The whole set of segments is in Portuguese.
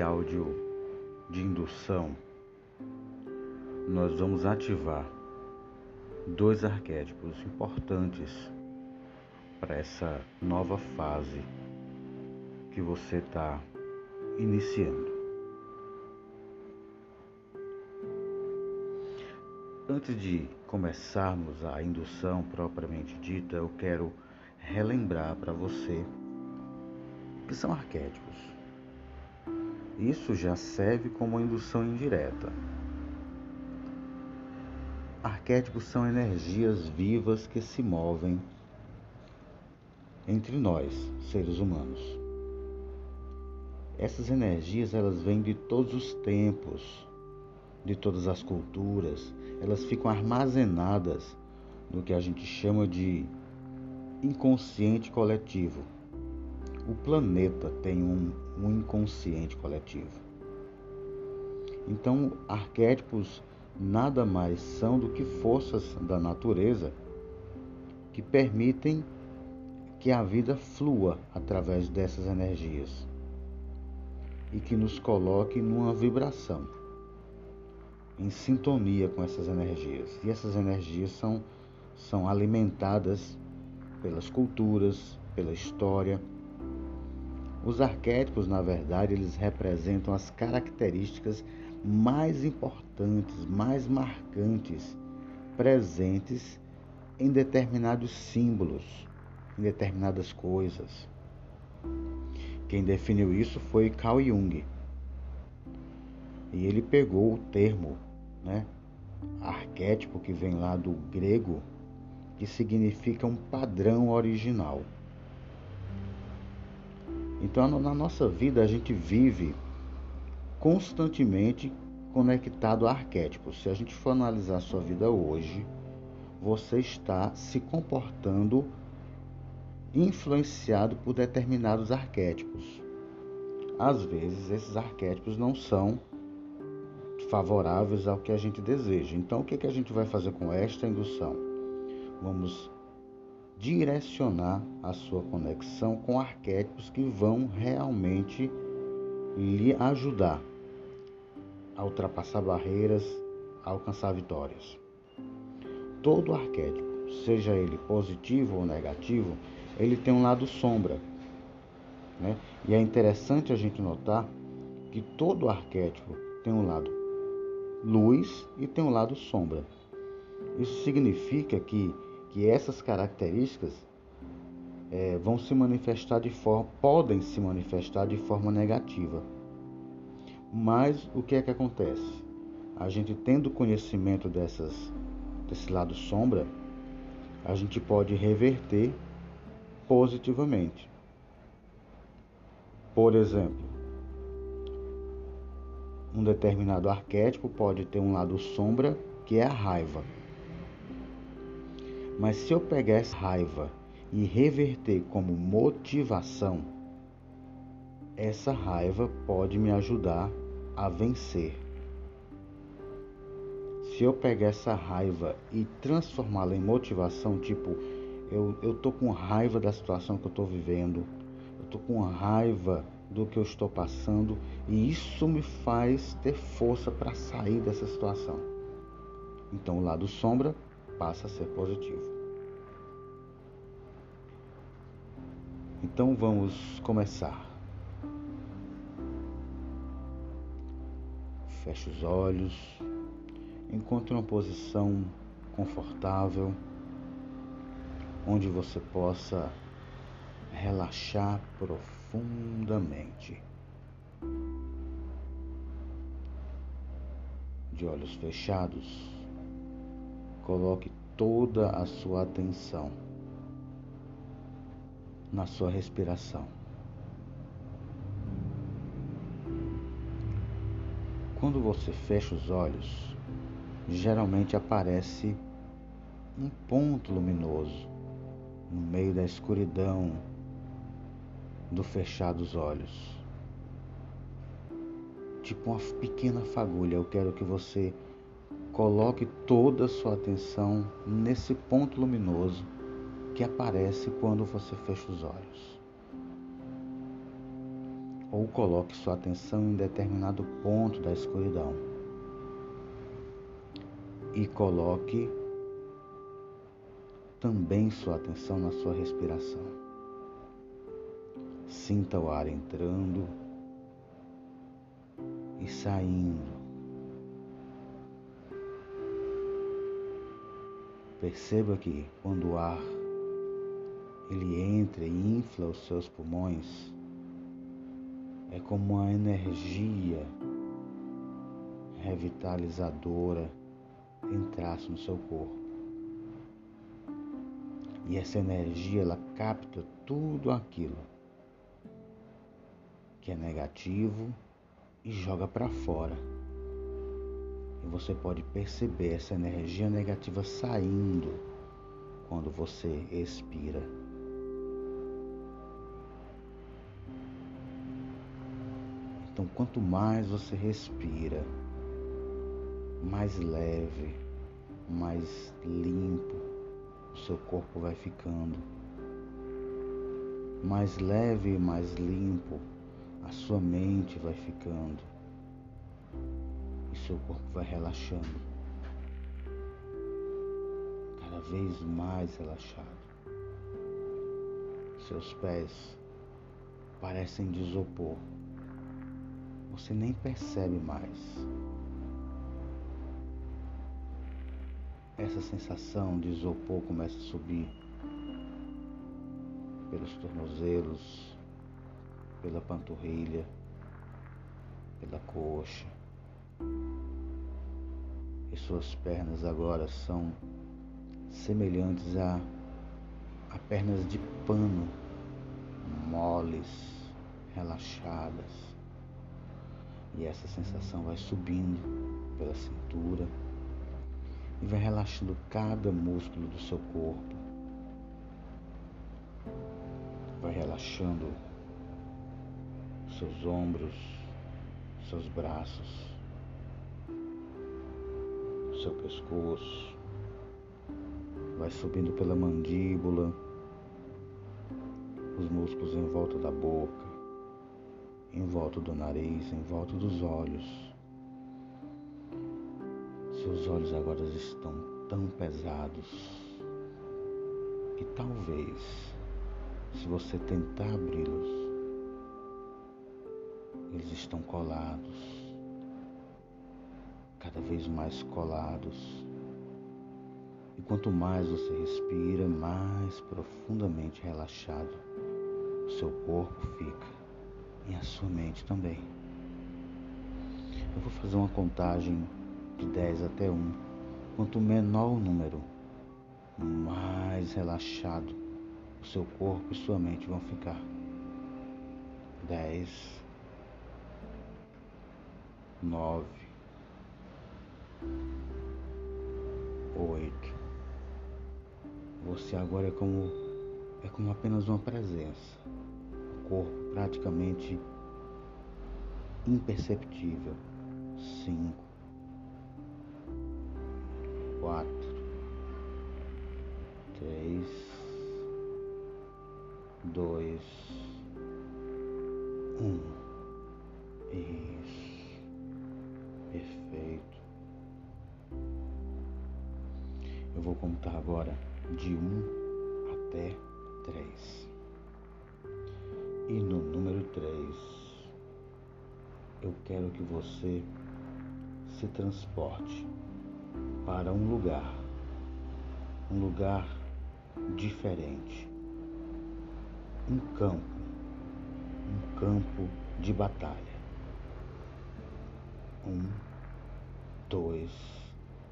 áudio de indução, nós vamos ativar dois arquétipos importantes para essa nova fase que você está iniciando. Antes de começarmos a indução propriamente dita, eu quero relembrar para você que são arquétipos. Isso já serve como indução indireta. Arquétipos são energias vivas que se movem entre nós, seres humanos. Essas energias elas vêm de todos os tempos, de todas as culturas, elas ficam armazenadas no que a gente chama de inconsciente coletivo. O planeta tem um, um inconsciente coletivo. Então, arquétipos nada mais são do que forças da natureza que permitem que a vida flua através dessas energias e que nos coloque numa vibração em sintonia com essas energias. E essas energias são, são alimentadas pelas culturas, pela história. Os arquétipos, na verdade, eles representam as características mais importantes, mais marcantes, presentes em determinados símbolos, em determinadas coisas. Quem definiu isso foi Carl Jung. E ele pegou o termo, né, arquétipo que vem lá do grego, que significa um padrão original. Então, na nossa vida, a gente vive constantemente conectado a arquétipos. Se a gente for analisar a sua vida hoje, você está se comportando influenciado por determinados arquétipos. Às vezes, esses arquétipos não são favoráveis ao que a gente deseja. Então, o que, que a gente vai fazer com esta indução? Vamos direcionar a sua conexão com arquétipos que vão realmente lhe ajudar a ultrapassar barreiras, a alcançar vitórias. Todo arquétipo, seja ele positivo ou negativo, ele tem um lado sombra. Né? E é interessante a gente notar que todo arquétipo tem um lado luz e tem um lado sombra. Isso significa que, que essas características é, vão se manifestar de forma, podem se manifestar de forma negativa. Mas o que é que acontece? A gente tendo conhecimento dessas, desse lado sombra, a gente pode reverter positivamente. Por exemplo, um determinado arquétipo pode ter um lado sombra, que é a raiva. Mas se eu pegar essa raiva e reverter como motivação, essa raiva pode me ajudar a vencer. Se eu pegar essa raiva e transformá-la em motivação, tipo, eu, eu tô com raiva da situação que eu estou vivendo, eu tô com raiva do que eu estou passando e isso me faz ter força para sair dessa situação. Então o lado sombra passa a ser positivo. Então vamos começar. Feche os olhos, encontre uma posição confortável onde você possa relaxar profundamente. De olhos fechados, coloque toda a sua atenção na sua respiração. Quando você fecha os olhos, geralmente aparece um ponto luminoso no meio da escuridão do fechar dos olhos. Tipo uma pequena fagulha, eu quero que você coloque toda a sua atenção nesse ponto luminoso que aparece quando você fecha os olhos. ou coloque sua atenção em determinado ponto da escuridão e coloque também sua atenção na sua respiração. Sinta o ar entrando e saindo. Perceba que quando o ar ele entra e infla os seus pulmões, é como uma energia revitalizadora entrasse no seu corpo. E essa energia ela capta tudo aquilo que é negativo e joga para fora. Você pode perceber essa energia negativa saindo quando você expira. Então, quanto mais você respira, mais leve, mais limpo o seu corpo vai ficando. Mais leve e mais limpo a sua mente vai ficando. Seu corpo vai relaxando. Cada vez mais relaxado. Seus pés parecem de isopor você nem percebe mais. Essa sensação de isopor começa a subir pelos tornozelos, pela panturrilha, pela coxa. E suas pernas agora são semelhantes a, a pernas de pano, moles, relaxadas. E essa sensação vai subindo pela cintura e vai relaxando cada músculo do seu corpo. Vai relaxando seus ombros, seus braços, seu pescoço. Vai subindo pela mandíbula, os músculos em volta da boca em volta do nariz, em volta dos olhos. Seus olhos agora estão tão pesados que talvez, se você tentar abri-los, eles estão colados, cada vez mais colados. E quanto mais você respira, mais profundamente relaxado o seu corpo fica e a sua mente também. Eu vou fazer uma contagem de 10 até 1. Quanto menor o número, mais relaxado o seu corpo e sua mente vão ficar. 10, 9, 8. Você agora é como é como apenas uma presença corpo praticamente imperceptível. Cinco, quatro, três, dois, um. Isso. Vou contar agora de um até três. E no número 3, eu quero que você se transporte para um lugar, um lugar diferente, um campo, um campo de batalha. Um, dois,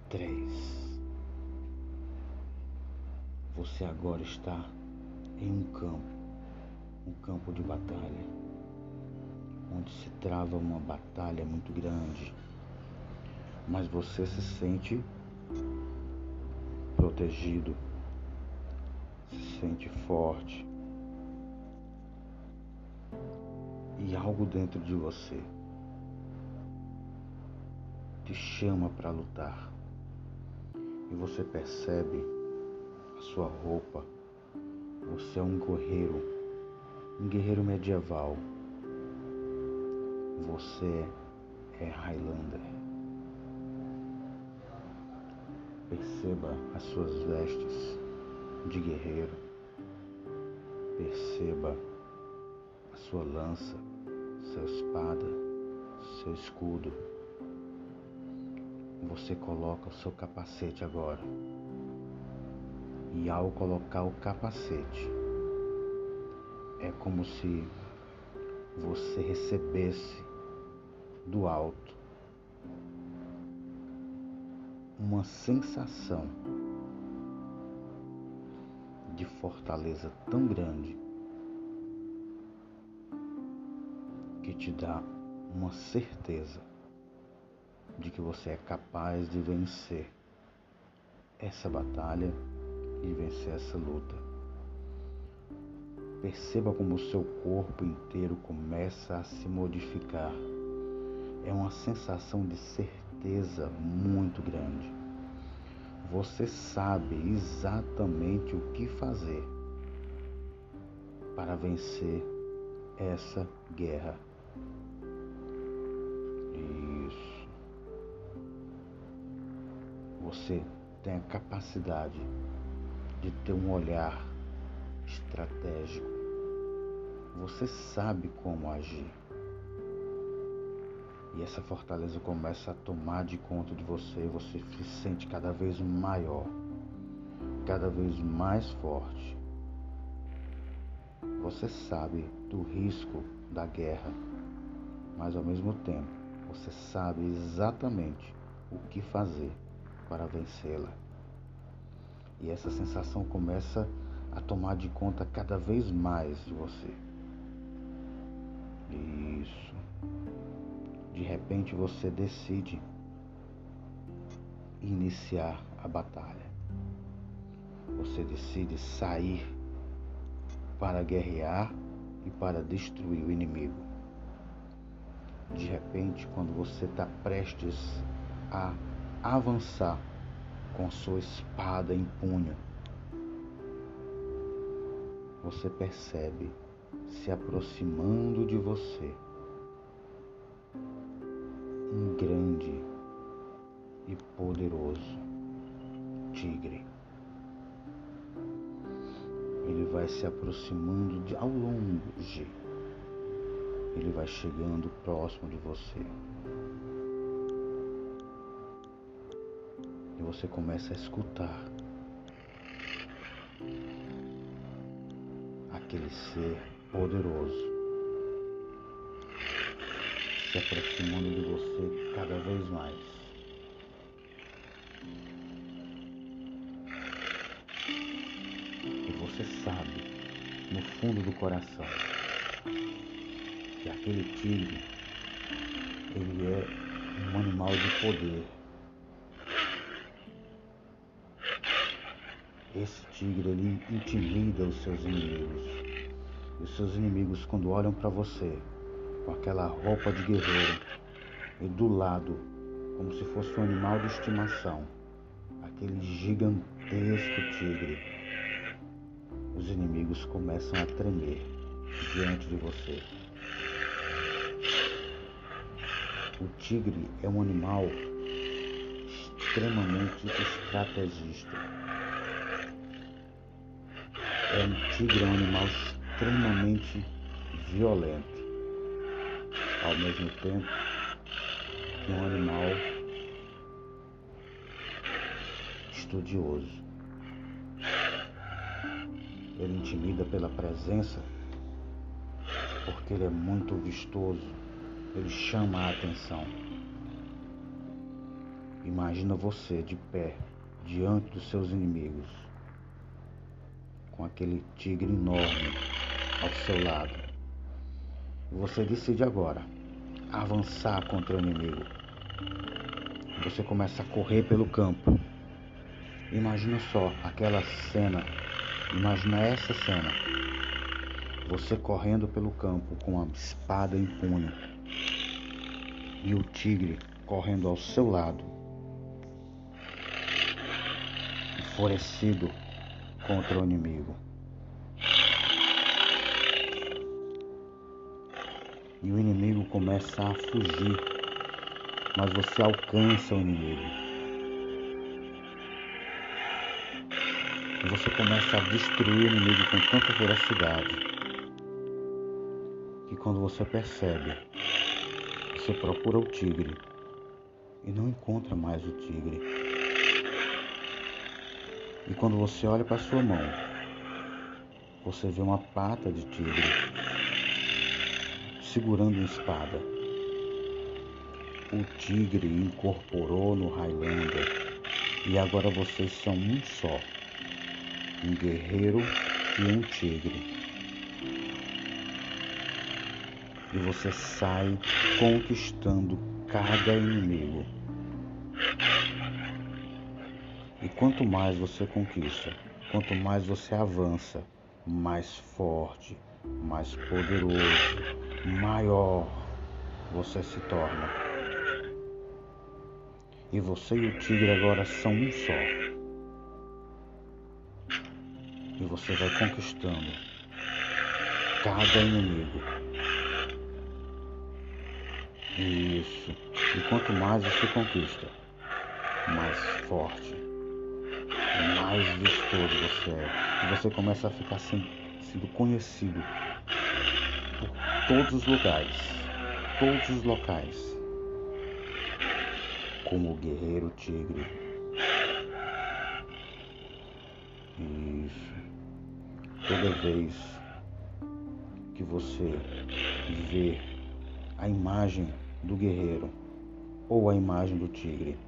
três. Você agora está em um campo um campo de batalha, onde se trava uma batalha muito grande, mas você se sente protegido, se sente forte. E algo dentro de você te chama para lutar. E você percebe sua roupa, você é um guerreiro um guerreiro medieval, Você é Highlander. Perceba as suas vestes de guerreiro. Perceba a sua lança, sua espada, seu escudo. Você coloca o seu capacete agora. E ao colocar o capacete, é como se você recebesse do alto uma sensação de fortaleza tão grande que te dá uma certeza de que você é capaz de vencer essa batalha e vencer essa luta. Perceba como o seu corpo inteiro começa a se modificar. É uma sensação de certeza muito grande. Você sabe exatamente o que fazer para vencer essa guerra. Isso. Você tem a capacidade de ter um olhar estratégico. Você sabe como agir. E essa fortaleza começa a tomar de conta de você, e você se sente cada vez maior, cada vez mais forte. Você sabe do risco da guerra, mas ao mesmo tempo você sabe exatamente o que fazer para vencê-la. E essa sensação começa a tomar de conta cada vez mais de você. Isso. De repente você decide iniciar a batalha. Você decide sair para guerrear e para destruir o inimigo. De repente, quando você está prestes a avançar com sua espada em punho, você percebe se aproximando de você um grande e poderoso tigre. Ele vai se aproximando de, ao longe. Ele vai chegando próximo de você. E você começa a escutar aquele ser poderoso se aproximando de você cada vez mais. E você sabe, no fundo do coração, que aquele tigre, ele é um animal de poder. Esse tigre, ele intimida os seus inimigos. Os seus inimigos, quando olham para você com aquela roupa de guerreiro e do lado, como se fosse um animal de estimação, aquele gigantesco tigre, os inimigos começam a tremer diante de você. O tigre é um animal extremamente estrategista. É um tigre é um animal extremamente violento, ao mesmo tempo que um animal estudioso. Ele intimida pela presença, porque ele é muito vistoso, ele chama a atenção. Imagina você de pé diante dos seus inimigos, com aquele tigre enorme ao seu lado. Você decide agora avançar contra o inimigo. Você começa a correr pelo campo. Imagina só aquela cena. Imagina essa cena. Você correndo pelo campo com a espada em punho. E o tigre correndo ao seu lado. Enfurecido contra o inimigo. e o inimigo começa a fugir, mas você alcança o inimigo. E você começa a destruir o inimigo com tanta ferocidade que quando você percebe, você procura o tigre e não encontra mais o tigre. E quando você olha para sua mão, você vê uma pata de tigre segurando uma espada. O tigre incorporou no Highlander e agora vocês são um só. Um guerreiro e um tigre. E você sai conquistando cada inimigo. E quanto mais você conquista, quanto mais você avança, mais forte, mais poderoso, maior você se torna. E você e o tigre agora são um só. E você vai conquistando cada inimigo. Isso. E quanto mais você conquista, mais forte, mais vistoso você é. E você começa a ficar sendo conhecido todos os lugares, todos os locais, como o guerreiro tigre. Isso. Toda vez que você vê a imagem do guerreiro ou a imagem do tigre,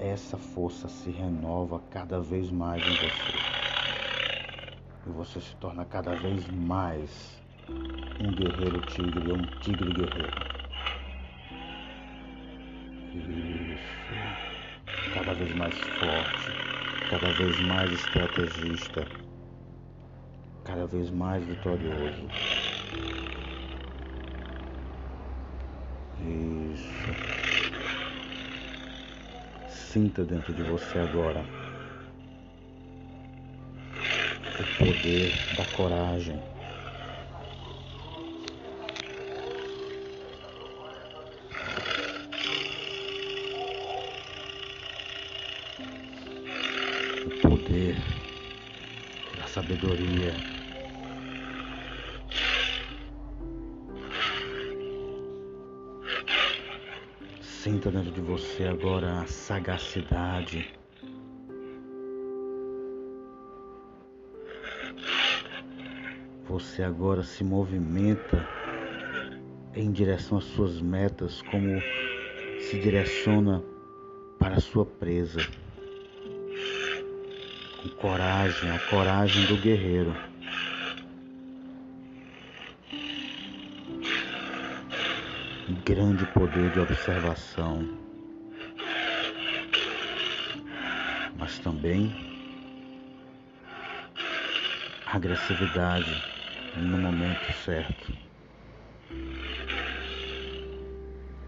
essa força se renova cada vez mais em você. E você se torna cada vez mais um guerreiro tigre, um tigre guerreiro. Isso. Cada vez mais forte, cada vez mais estrategista, cada vez mais vitorioso. Isso. Sinta dentro de você agora o poder da coragem poder, da sabedoria. Sinta dentro de você agora a sagacidade. Você agora se movimenta em direção às suas metas, como se direciona para a sua presa com coragem, a coragem do guerreiro. Grande poder de observação, mas também agressividade no momento certo,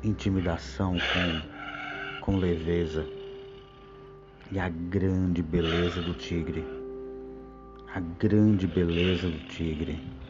intimidação com, com leveza e a grande beleza do tigre. A grande beleza do tigre.